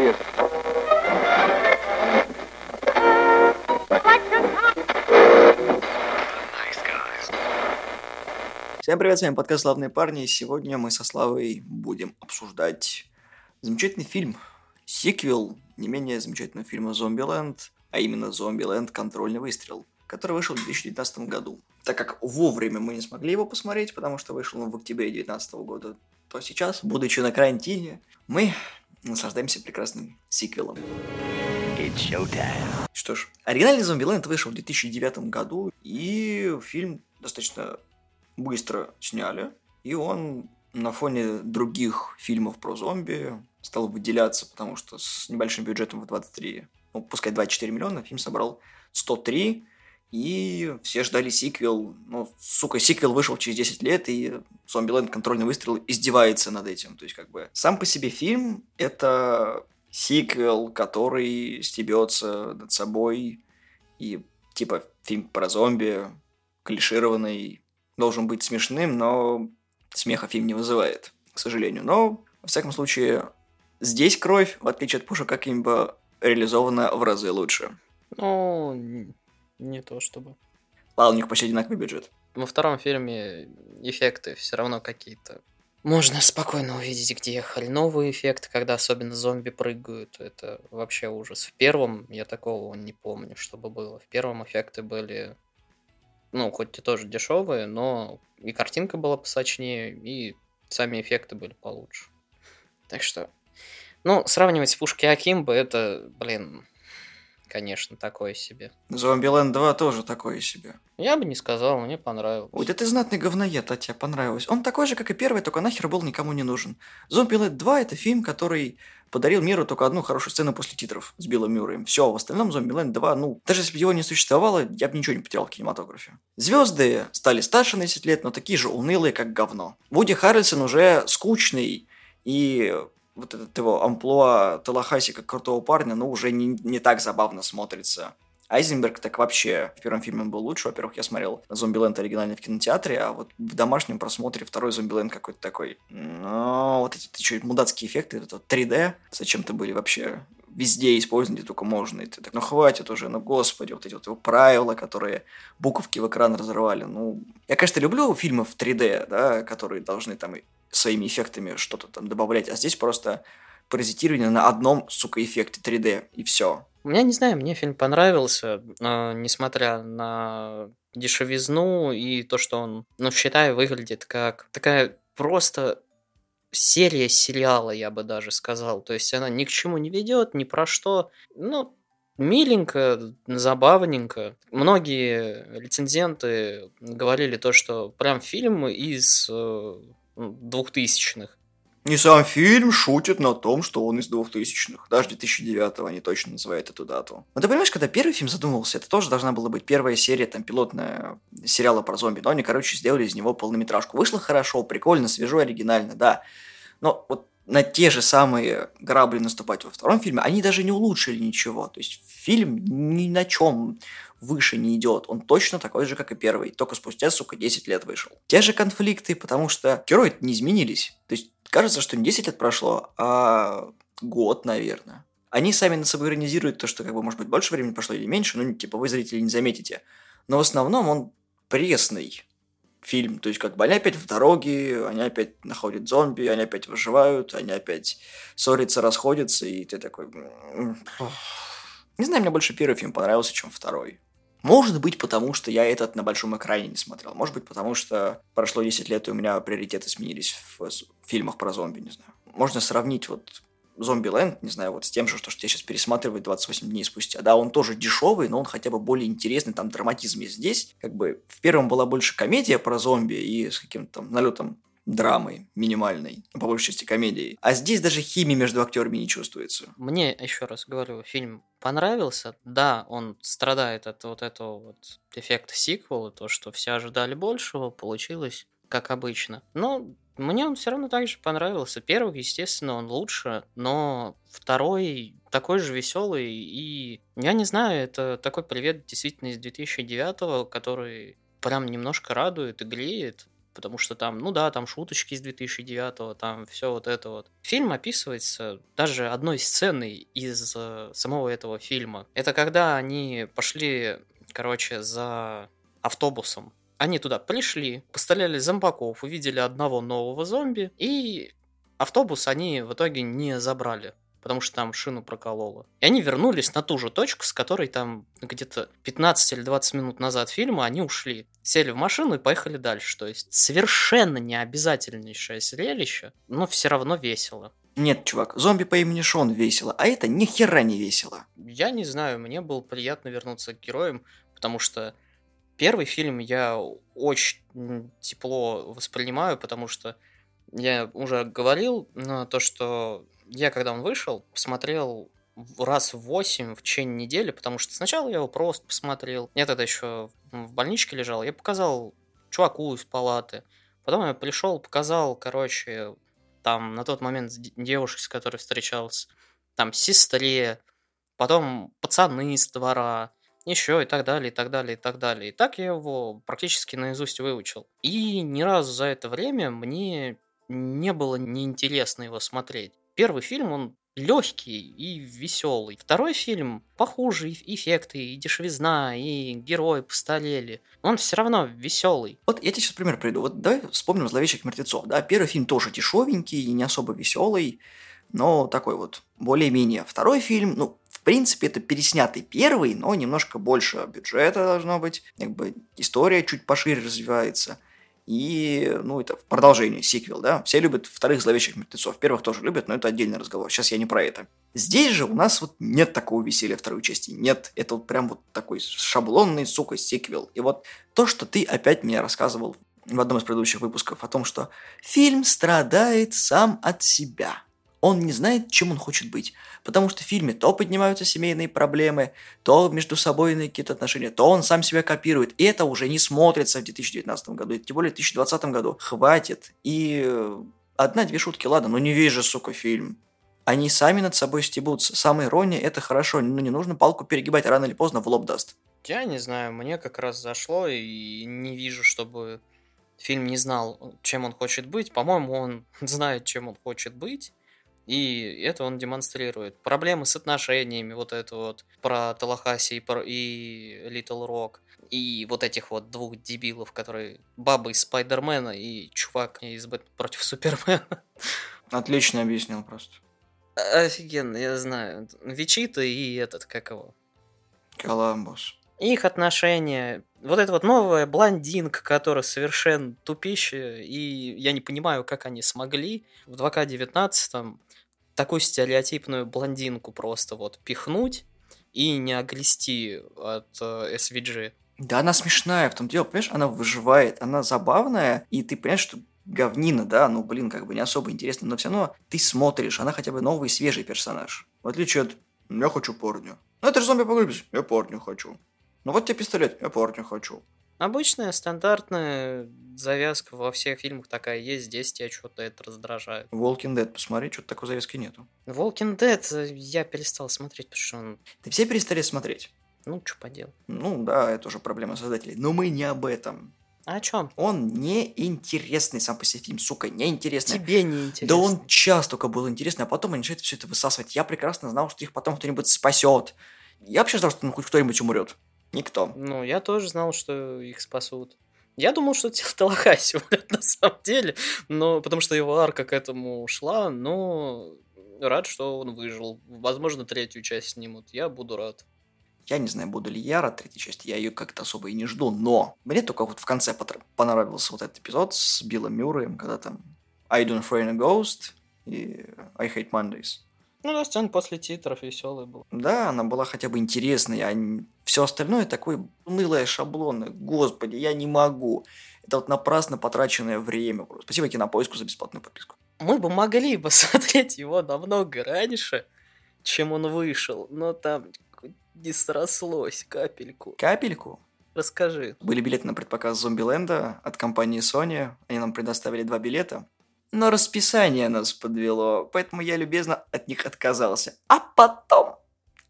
serious. Всем привет, с вами подкаст «Славные парни», и сегодня мы со Славой будем обсуждать замечательный фильм, сиквел не менее замечательного фильма «Зомбиленд», а именно «Зомбиленд. Контрольный выстрел», который вышел в 2019 году. Так как вовремя мы не смогли его посмотреть, потому что вышел он в октябре 2019 года, то сейчас, будучи на карантине, мы наслаждаемся прекрасным сиквелом. Что ж, оригинальный Зомбиленд вышел в 2009 году, и фильм достаточно быстро сняли, и он на фоне других фильмов про зомби стал выделяться, потому что с небольшим бюджетом в 23, ну, пускай 24 миллиона, фильм собрал 103, и все ждали сиквел. Ну, сука, сиквел вышел через 10 лет, и Зомбиленд контрольный выстрел издевается над этим. То есть, как бы, сам по себе фильм — это сиквел, который стебется над собой, и, типа, фильм про зомби, клишированный, должен быть смешным, но смеха фильм не вызывает, к сожалению. Но, во всяком случае, здесь кровь, в отличие от Пуша Какимба, реализована в разы лучше. Ну, не то чтобы. Ладно, у них почти одинаковый бюджет. Во втором фильме эффекты все равно какие-то. Можно спокойно увидеть, где хреновые эффекты, когда особенно зомби прыгают. Это вообще ужас. В первом я такого не помню, чтобы было. В первом эффекты были, ну, хоть и тоже дешевые, но и картинка была посочнее, и сами эффекты были получше. Так что, ну, сравнивать с Пушки Акимбо, это, блин, конечно, такое себе. Зомбиленд 2 тоже такое себе. Я бы не сказал, мне понравилось. Ой, да ты знатный говноед, а тебе понравилось. Он такой же, как и первый, только нахер был никому не нужен. Зомбиленд 2 это фильм, который подарил миру только одну хорошую сцену после титров с Биллом Мюрреем. Все, в остальном Зомбиленд 2, ну, даже если бы его не существовало, я бы ничего не потерял в кинематографе. Звезды стали старше на 10 лет, но такие же унылые, как говно. Вуди Харрельсон уже скучный, и вот этот его амплуа Талахаси как крутого парня, ну, уже не, не так забавно смотрится. Айзенберг так вообще в первом фильме был лучше. Во-первых, я смотрел Зомбиленд оригинально в кинотеатре, а вот в домашнем просмотре второй Зомбиленд какой-то такой. Ну, вот эти еще мудацкие эффекты, это вот 3D зачем-то были вообще везде использованы, где только можно. И ты так, ну хватит уже, ну господи, вот эти вот его правила, которые буковки в экран разрывали. Ну, я, конечно, люблю фильмы в 3D, да, которые должны там своими эффектами что-то там добавлять, а здесь просто паразитирование на одном, сука, эффекте 3D, и все. Я не знаю, мне фильм понравился, но, несмотря на дешевизну и то, что он, ну, считаю, выглядит как такая просто серия сериала, я бы даже сказал. То есть она ни к чему не ведет, ни про что. Ну, миленько, забавненько. Многие рецензенты говорили то, что прям фильм из э, двухтысячных. И сам фильм шутит на том, что он из 2000-х. Даже 2009-го они точно называют эту дату. Но ты понимаешь, когда первый фильм задумывался, это тоже должна была быть первая серия, там, пилотная сериала про зомби. Но они, короче, сделали из него полнометражку. Вышло хорошо, прикольно, свежо, оригинально, да. Но вот на те же самые грабли наступать во втором фильме, они даже не улучшили ничего. То есть фильм ни на чем выше не идет. Он точно такой же, как и первый. Только спустя, сука, 10 лет вышел. Те же конфликты, потому что герои не изменились. То есть кажется, что не 10 лет прошло, а год, наверное. Они сами над собой иронизируют то, что, как бы, может быть, больше времени прошло или меньше, ну, типа, вы, зрители, не заметите. Но в основном он пресный фильм. То есть, как бы, они опять в дороге, они опять находят зомби, они опять выживают, они опять ссорятся, расходятся, и ты такой... Не знаю, мне больше первый фильм понравился, чем второй. Может быть, потому что я этот на большом экране не смотрел. Может быть, потому что прошло 10 лет, и у меня приоритеты сменились в фильмах про зомби, не знаю. Можно сравнить вот Зомбиленд, не знаю, вот с тем же, что, что я сейчас пересматриваю 28 дней спустя. Да, он тоже дешевый, но он хотя бы более интересный, там драматизм есть здесь. Как бы в первом была больше комедия про зомби и с каким-то там налетом драмой минимальной, по большей части комедией. А здесь даже химии между актерами не чувствуется. Мне, еще раз говорю, фильм понравился. Да, он страдает от вот этого вот эффекта сиквела, то, что все ожидали большего, получилось как обычно. Но мне он все равно также понравился. Первый, естественно, он лучше, но второй такой же веселый. И я не знаю, это такой привет действительно из 2009 который прям немножко радует и греет потому что там, ну да, там шуточки из 2009, там все вот это вот. Фильм описывается даже одной сценой из э, самого этого фильма. Это когда они пошли, короче, за автобусом. Они туда пришли, постреляли зомбаков, увидели одного нового зомби, и автобус они в итоге не забрали потому что там шину прокололо. И они вернулись на ту же точку, с которой там где-то 15 или 20 минут назад фильма они ушли. Сели в машину и поехали дальше. То есть совершенно необязательнейшее зрелище, но все равно весело. Нет, чувак, зомби по имени Шон весело, а это ни хера не весело. Я не знаю, мне было приятно вернуться к героям, потому что первый фильм я очень тепло воспринимаю, потому что я уже говорил на то, что я, когда он вышел, посмотрел раз в 8 в течение недели, потому что сначала я его просто посмотрел. Я тогда еще в больничке лежал. Я показал чуваку из палаты. Потом я пришел, показал, короче, там на тот момент девушке, с которой встречался, там сестре, потом пацаны из двора, еще и так далее, и так далее, и так далее. И так я его практически наизусть выучил. И ни разу за это время мне не было неинтересно его смотреть. Первый фильм, он легкий и веселый. Второй фильм похуже, и эффекты, и дешевизна, и герои постарели. Он все равно веселый. Вот я тебе сейчас пример приведу. Вот давай вспомним «Зловещих мертвецов». Да? Первый фильм тоже дешевенький и не особо веселый, но такой вот более-менее. Второй фильм, ну, в принципе, это переснятый первый, но немножко больше бюджета должно быть. Как бы история чуть пошире развивается – и, ну, это продолжение, сиквел, да. Все любят вторых зловещих мертвецов. Первых тоже любят, но это отдельный разговор. Сейчас я не про это. Здесь же у нас вот нет такого веселья второй части. Нет, это вот прям вот такой шаблонный, сука, сиквел. И вот то, что ты опять мне рассказывал в одном из предыдущих выпусков о том, что фильм страдает сам от себя – он не знает, чем он хочет быть. Потому что в фильме то поднимаются семейные проблемы, то между собой какие-то отношения, то он сам себя копирует. И это уже не смотрится в 2019 году, и тем более в 2020 году. Хватит. И э, одна-две шутки, ладно, но не же, сука, фильм. Они сами над собой стебутся. Самая ирония – это хорошо, но не нужно палку перегибать, рано или поздно в лоб даст. Я не знаю, мне как раз зашло, и не вижу, чтобы фильм не знал, чем он хочет быть. По-моему, он знает, чем он хочет быть. И это он демонстрирует. Проблемы с отношениями, вот это вот про Талахаси и, про, и Литл Рок. И вот этих вот двух дебилов, которые баба из Спайдермена и чувак из Бэтмена против Супермена. Отлично объяснил просто. Офигенно, я знаю. Вичита и этот, как его? Коламбус. Их отношения. Вот эта вот новая блондинка, которая совершенно тупище, и я не понимаю, как они смогли в 2К19 такую стереотипную блондинку просто вот пихнуть и не огрести от э, SVG. Да, она смешная, в том дело, понимаешь, она выживает, она забавная, и ты понимаешь, что говнина, да, ну, блин, как бы не особо интересно, но все равно ты смотришь, она хотя бы новый, свежий персонаж. В отличие от «я хочу порню». Ну, это же зомби-апокалипсис, я порню хочу. Ну, вот тебе пистолет, я порню хочу. Обычная стандартная завязка во всех фильмах такая есть, здесь тебя что-то это раздражает. Walking Dead, посмотри, что-то такой завязки нету. Walking Dead э, я перестал смотреть, потому что он... Ты все перестали смотреть? Ну, что поделать. Ну, да, это уже проблема создателей. Но мы не об этом. А о чем? Он неинтересный сам по себе фильм, сука, неинтересный. Тебе неинтересный. Да он час только был интересный, а потом они начинают все это высасывать. Я прекрасно знал, что их потом кто-нибудь спасет. Я вообще знал, что ну, хоть кто-нибудь умрет. Никто. Ну, я тоже знал, что их спасут. Я думал, что Талахаси умрет на самом деле, но потому что его арка к этому шла, но рад, что он выжил. Возможно, третью часть снимут. Я буду рад. Я не знаю, буду ли я рад третьей части, я ее как-то особо и не жду, но мне только вот в конце понравился вот этот эпизод с Биллом Мюрреем, когда там I don't fear a ghost и I hate Mondays. Ну да, сцена после титров веселая была. Да, она была хотя бы интересной, а все остальное такое унылое шаблоны. Господи, я не могу. Это вот напрасно потраченное время. Спасибо Кинопоиску за бесплатную подписку. Мы бы могли посмотреть его намного раньше, чем он вышел, но там не срослось капельку. Капельку? Расскажи. Были билеты на предпоказ Зомбиленда от компании Sony. Они нам предоставили два билета. Но расписание нас подвело, поэтому я любезно от них отказался. А потом,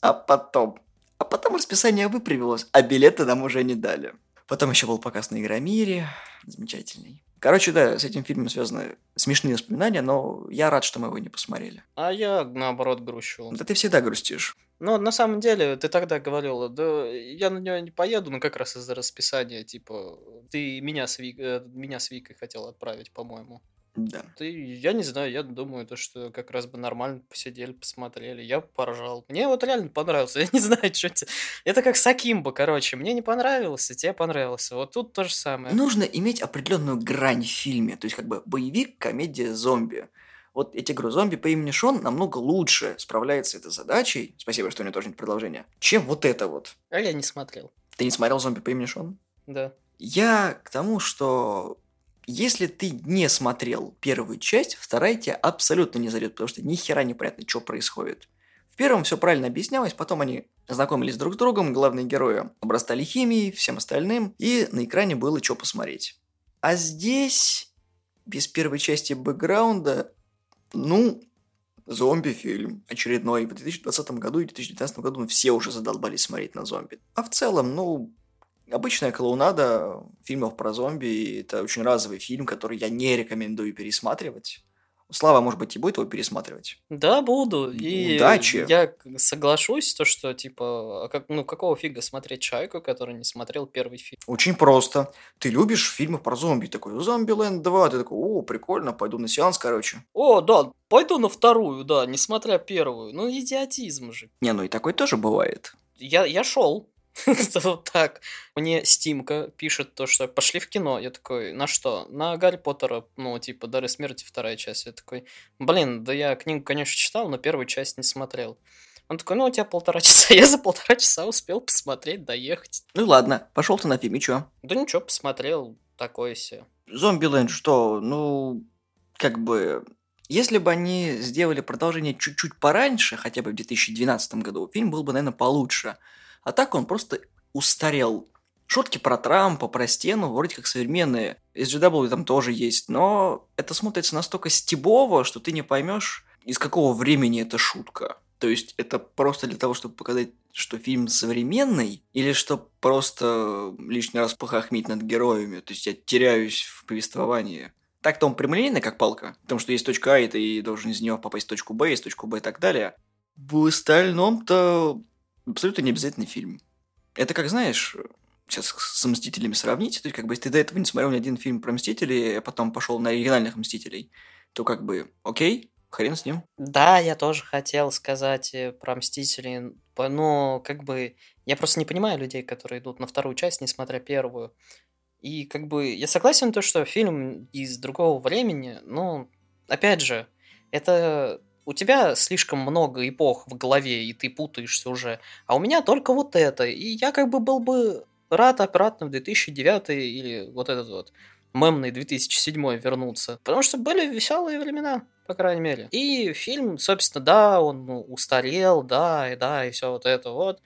а потом, а потом расписание выправилось, а билеты нам уже не дали. Потом еще был показ на Игромире, замечательный. Короче, да, с этим фильмом связаны смешные воспоминания, но я рад, что мы его не посмотрели. А я, наоборот, грущу. Да ты всегда грустишь. Ну, на самом деле, ты тогда говорила, да я на нее не поеду, ну как раз из-за расписания, типа, ты меня с, Вик... э, меня с Викой хотел отправить, по-моему. Да. Ты, я не знаю, я думаю, то, что как раз бы нормально посидели, посмотрели. Я поржал. Мне вот реально понравился. Я не знаю, что это. Это как Сакимба, короче. Мне не понравился, тебе понравился. Вот тут то же самое. Нужно иметь определенную грань в фильме. То есть, как бы боевик, комедия, зомби. Вот тебе говорю, зомби по имени Шон намного лучше справляется с этой задачей. Спасибо, что у него тоже нет продолжения. Чем вот это вот. А я не смотрел. Ты не смотрел зомби по имени Шон? Да. Я к тому, что если ты не смотрел первую часть, вторая тебя абсолютно не зайдет, потому что ни хера непонятно, что происходит. В первом все правильно объяснялось, потом они знакомились друг с другом, главные герои обрастали химией, всем остальным, и на экране было что посмотреть. А здесь, без первой части бэкграунда, ну, зомби-фильм очередной. В 2020 году и 2019 году все уже задолбались смотреть на зомби. А в целом, ну, Обычная клоунада фильмов про зомби – это очень разовый фильм, который я не рекомендую пересматривать. Слава, может быть, и будет его пересматривать? Да, буду. И Удачи. Я соглашусь, то, что, типа, а как, ну, какого фига смотреть человеку, который не смотрел первый фильм? Очень просто. Ты любишь фильмы про зомби. Такой, Зомбиленд 2. Ты такой, о, прикольно, пойду на сеанс, короче. О, да, пойду на вторую, да, несмотря первую. Ну, идиотизм же. Не, ну и такой тоже бывает. Я, я шел. Вот так. Мне Стимка пишет то, что пошли в кино. Я такой, на что? На Гарри Поттера, ну, типа, Дары смерти, вторая часть. Я такой, блин, да я книгу, конечно, читал, но первую часть не смотрел. Он такой, ну, у тебя полтора часа. Я за полтора часа успел посмотреть, доехать. Ну ладно, пошел ты на фильм, и чё? Да ничего, посмотрел, такое себе. Зомбиленд что? Ну, как бы... Если бы они сделали продолжение чуть-чуть пораньше, хотя бы в 2012 году, фильм был бы, наверное, получше. А так он просто устарел. Шутки про Трампа, про стену вроде как современные. SGW там тоже есть, но это смотрится настолько стебово, что ты не поймешь, из какого времени эта шутка. То есть это просто для того, чтобы показать, что фильм современный, или что просто лишний раз похохмить над героями. То есть я теряюсь в повествовании. Так-то он прямолинейный, как палка, потому что есть точка А, и ты должен из нее попасть в точку Б, из точку Б и так далее. В остальном-то абсолютно не обязательный фильм. Это как, знаешь, сейчас с «Мстителями» сравнить, то есть, как бы, если ты до этого не смотрел ни один фильм про «Мстителей», а потом пошел на оригинальных «Мстителей», то, как бы, окей, хрен с ним. Да, я тоже хотел сказать э, про «Мстителей», но, как бы, я просто не понимаю людей, которые идут на вторую часть, несмотря первую. И, как бы, я согласен то, что фильм из другого времени, но, опять же, это у тебя слишком много эпох в голове, и ты путаешься уже. А у меня только вот это. И я как бы был бы рад обратно в 2009 или вот этот вот мемный 2007 вернуться. Потому что были веселые времена, по крайней мере. И фильм, собственно, да, он ну, устарел, да, и да, и все вот это вот.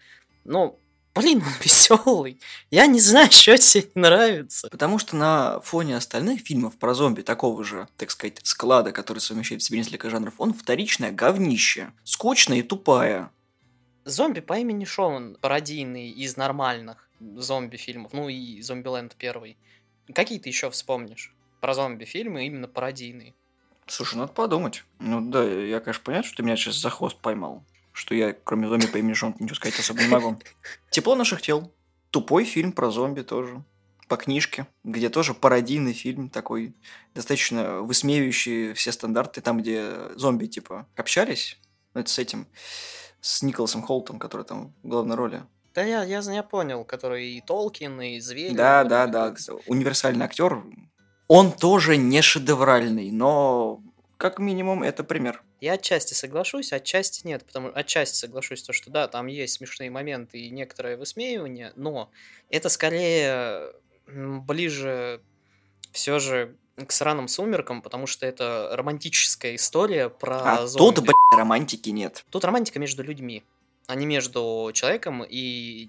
Но блин, он веселый. Я не знаю, что тебе не нравится. Потому что на фоне остальных фильмов про зомби такого же, так сказать, склада, который совмещает в себе несколько жанров, он вторичное говнище. Скучное и тупая. Зомби по имени Шон пародийный из нормальных зомби-фильмов. Ну и Зомбиленд первый. Какие ты еще вспомнишь про зомби-фильмы именно пародийные? Слушай, надо подумать. Ну да, я, конечно, понятно, что ты меня сейчас за хвост поймал что я, кроме зомби по имени Шон, ничего сказать особо не могу. Тепло наших тел. Тупой фильм про зомби тоже. По книжке, где тоже пародийный фильм такой, достаточно высмеивающий все стандарты, там, где зомби, типа, общались. Ну, это с этим, с Николасом Холтом, который там в главной роли. Да я, я, я понял, который и Толкин, и Зверь. Да, да, да. Универсальный актер. Он тоже не шедевральный, но как минимум это пример. Я отчасти соглашусь, отчасти нет, потому отчасти соглашусь, то, что да, там есть смешные моменты и некоторое высмеивание, но это скорее ближе все же к сраным сумеркам, потому что это романтическая история про а зомби. тут, блядь, романтики нет. Тут романтика между людьми, а не между человеком и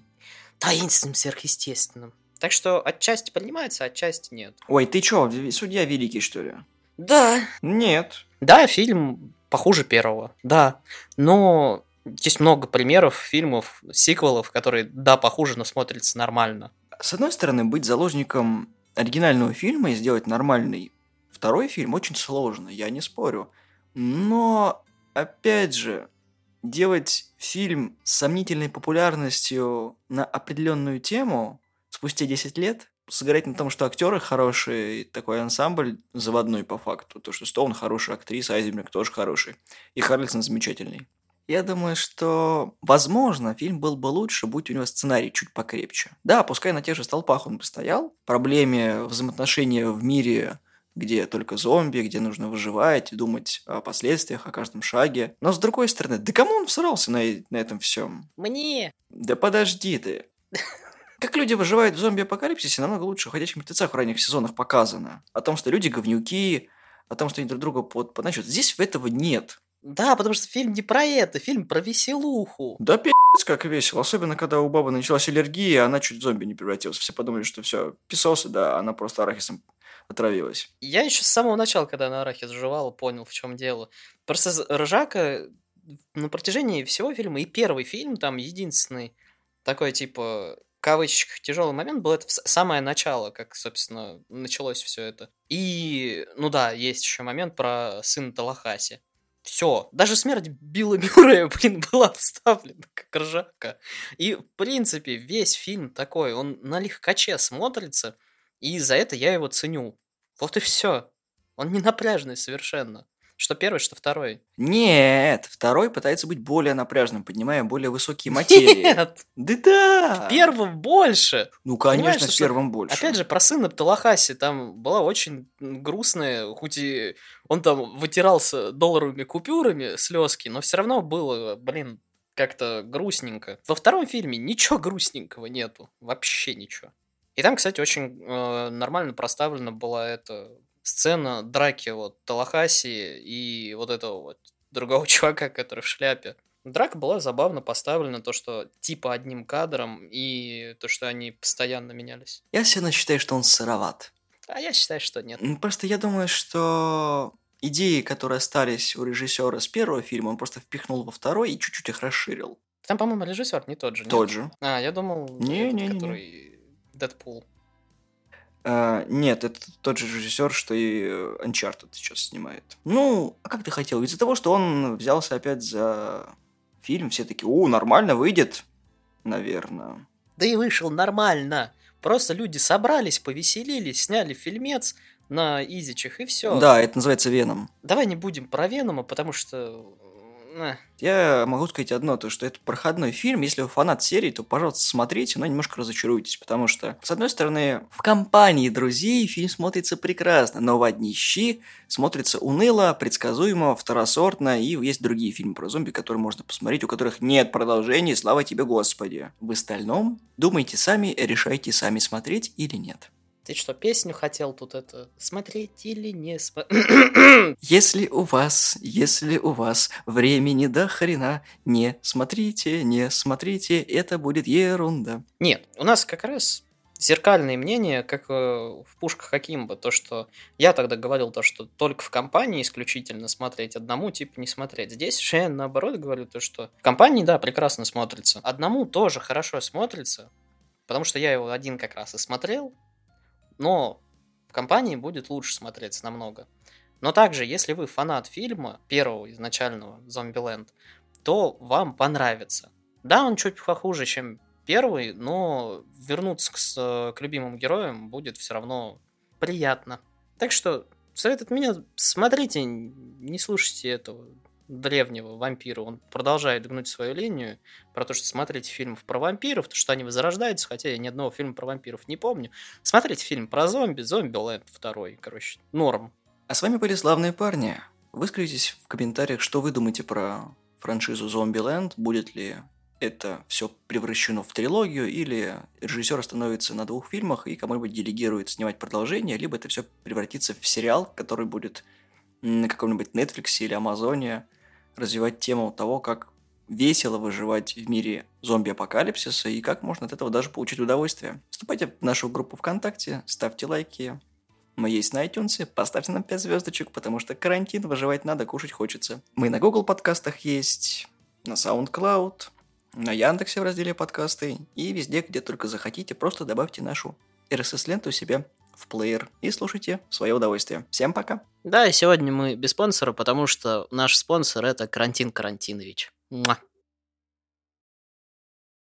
таинственным сверхъестественным. Так что отчасти принимается, отчасти нет. Ой, ты чё, судья великий, что ли? Да. Нет. Да, фильм похуже первого, да. Но есть много примеров фильмов, сиквелов, которые, да, похуже, но смотрятся нормально. С одной стороны, быть заложником оригинального фильма и сделать нормальный второй фильм очень сложно, я не спорю. Но, опять же, делать фильм с сомнительной популярностью на определенную тему спустя 10 лет, сыграть на том, что актеры хорошие, такой ансамбль заводной по факту. То, что Стоун хорошая актриса, Айзенберг тоже хороший. И Харлисон замечательный. Я думаю, что, возможно, фильм был бы лучше, будь у него сценарий чуть покрепче. Да, пускай на тех же столпах он бы стоял. Проблеме взаимоотношения в мире где только зомби, где нужно выживать, думать о последствиях, о каждом шаге. Но с другой стороны, да кому он всрался на, на этом всем? Мне! Да подожди ты. Как люди выживают в зомби-апокалипсисе, намного лучше в «Ходячих мертвецах» в ранних сезонах показано. О том, что люди говнюки, о том, что они друг друга под... под... Значит, здесь этого нет. Да, потому что фильм не про это, фильм про веселуху. Да пи***ц как весело. Особенно, когда у бабы началась аллергия, она чуть в зомби не превратилась. Все подумали, что все, писосы, да, она просто арахисом отравилась. Я еще с самого начала, когда на арахис жевала, понял, в чем дело. Просто Ржака на протяжении всего фильма, и первый фильм там единственный такой, типа, кавычках тяжелый момент был это самое начало, как, собственно, началось все это. И, ну да, есть еще момент про сына Талахаси. Все. Даже смерть Билла Мюррея, блин, была вставлена как ржака. И, в принципе, весь фильм такой, он на легкаче смотрится, и за это я его ценю. Вот и все. Он не напряжный совершенно. Что первый, что второй. Нет, второй пытается быть более напряжным, поднимая более высокие материи. Нет! Да да! В первом больше! Ну, конечно, в первом больше. Опять же, про сына Пталахаси там была очень грустная, хоть и он там вытирался долларовыми купюрами, слезки, но все равно было, блин, как-то грустненько. Во втором фильме ничего грустненького нету. Вообще ничего. И там, кстати, очень э, нормально проставлена была эта сцена драки вот Талахаси и вот этого вот другого чувака, который в шляпе. Драка была забавно поставлена, то, что типа одним кадром, и то, что они постоянно менялись. Я все равно считаю, что он сыроват. А я считаю, что нет. Просто я думаю, что идеи, которые остались у режиссера с первого фильма, он просто впихнул во второй и чуть-чуть их расширил. Там, по-моему, режиссер не тот же. Тот нет? же. А, я думал, не, этот, не, не, который Дэдпул. А, нет, это тот же режиссер, что и Uncharted сейчас снимает. Ну, а как ты хотел? Из-за того, что он взялся опять за фильм, все таки о, нормально выйдет, наверное. Да и вышел нормально. Просто люди собрались, повеселились, сняли фильмец на изичах и все. Да, это называется Веном. Давай не будем про Венома, потому что я могу сказать одно, то что это проходной фильм. Если вы фанат серии, то, пожалуйста, смотрите, но немножко разочаруйтесь, потому что, с одной стороны, в компании друзей фильм смотрится прекрасно, но в одни щи смотрится уныло, предсказуемо, второсортно, и есть другие фильмы про зомби, которые можно посмотреть, у которых нет продолжения, слава тебе, Господи. В остальном, думайте сами, решайте сами смотреть или нет. Ты что, песню хотел тут это смотреть или не смотреть? Если у вас, если у вас времени до хрена, не смотрите, не смотрите, это будет ерунда. Нет, у нас как раз зеркальные мнения, как э, в пушках Акимба, то, что я тогда говорил, то, что только в компании исключительно смотреть, одному типа не смотреть. Здесь же я наоборот говорю то, что в компании, да, прекрасно смотрится. Одному тоже хорошо смотрится, потому что я его один как раз и смотрел, но в компании будет лучше смотреться намного. Но также, если вы фанат фильма, первого изначального Зомбиленд, то вам понравится. Да, он чуть похуже, чем первый, но вернуться к, к любимым героям будет все равно приятно. Так что совет от меня, смотрите, не слушайте этого древнего вампира, он продолжает гнуть свою линию про то, что смотрите фильмов про вампиров, то, что они возрождаются, хотя я ни одного фильма про вампиров не помню. Смотрите фильм про зомби, зомби Лэнд второй, короче, норм. А с вами были славные парни. Выскажитесь в комментариях, что вы думаете про франшизу Зомбиленд, будет ли это все превращено в трилогию, или режиссер остановится на двух фильмах и кому-нибудь делегирует снимать продолжение, либо это все превратится в сериал, который будет на каком-нибудь Netflix или Амазоне развивать тему того, как весело выживать в мире зомби-апокалипсиса и как можно от этого даже получить удовольствие. Вступайте в нашу группу ВКонтакте, ставьте лайки. Мы есть на iTunes, поставьте нам 5 звездочек, потому что карантин, выживать надо, кушать хочется. Мы на Google подкастах есть, на SoundCloud, на Яндексе в разделе подкасты и везде, где только захотите, просто добавьте нашу RSS-ленту себе в плеер и слушайте в свое удовольствие. Всем пока! Да, и сегодня мы без спонсора, потому что наш спонсор это Карантин Карантинович. Муа.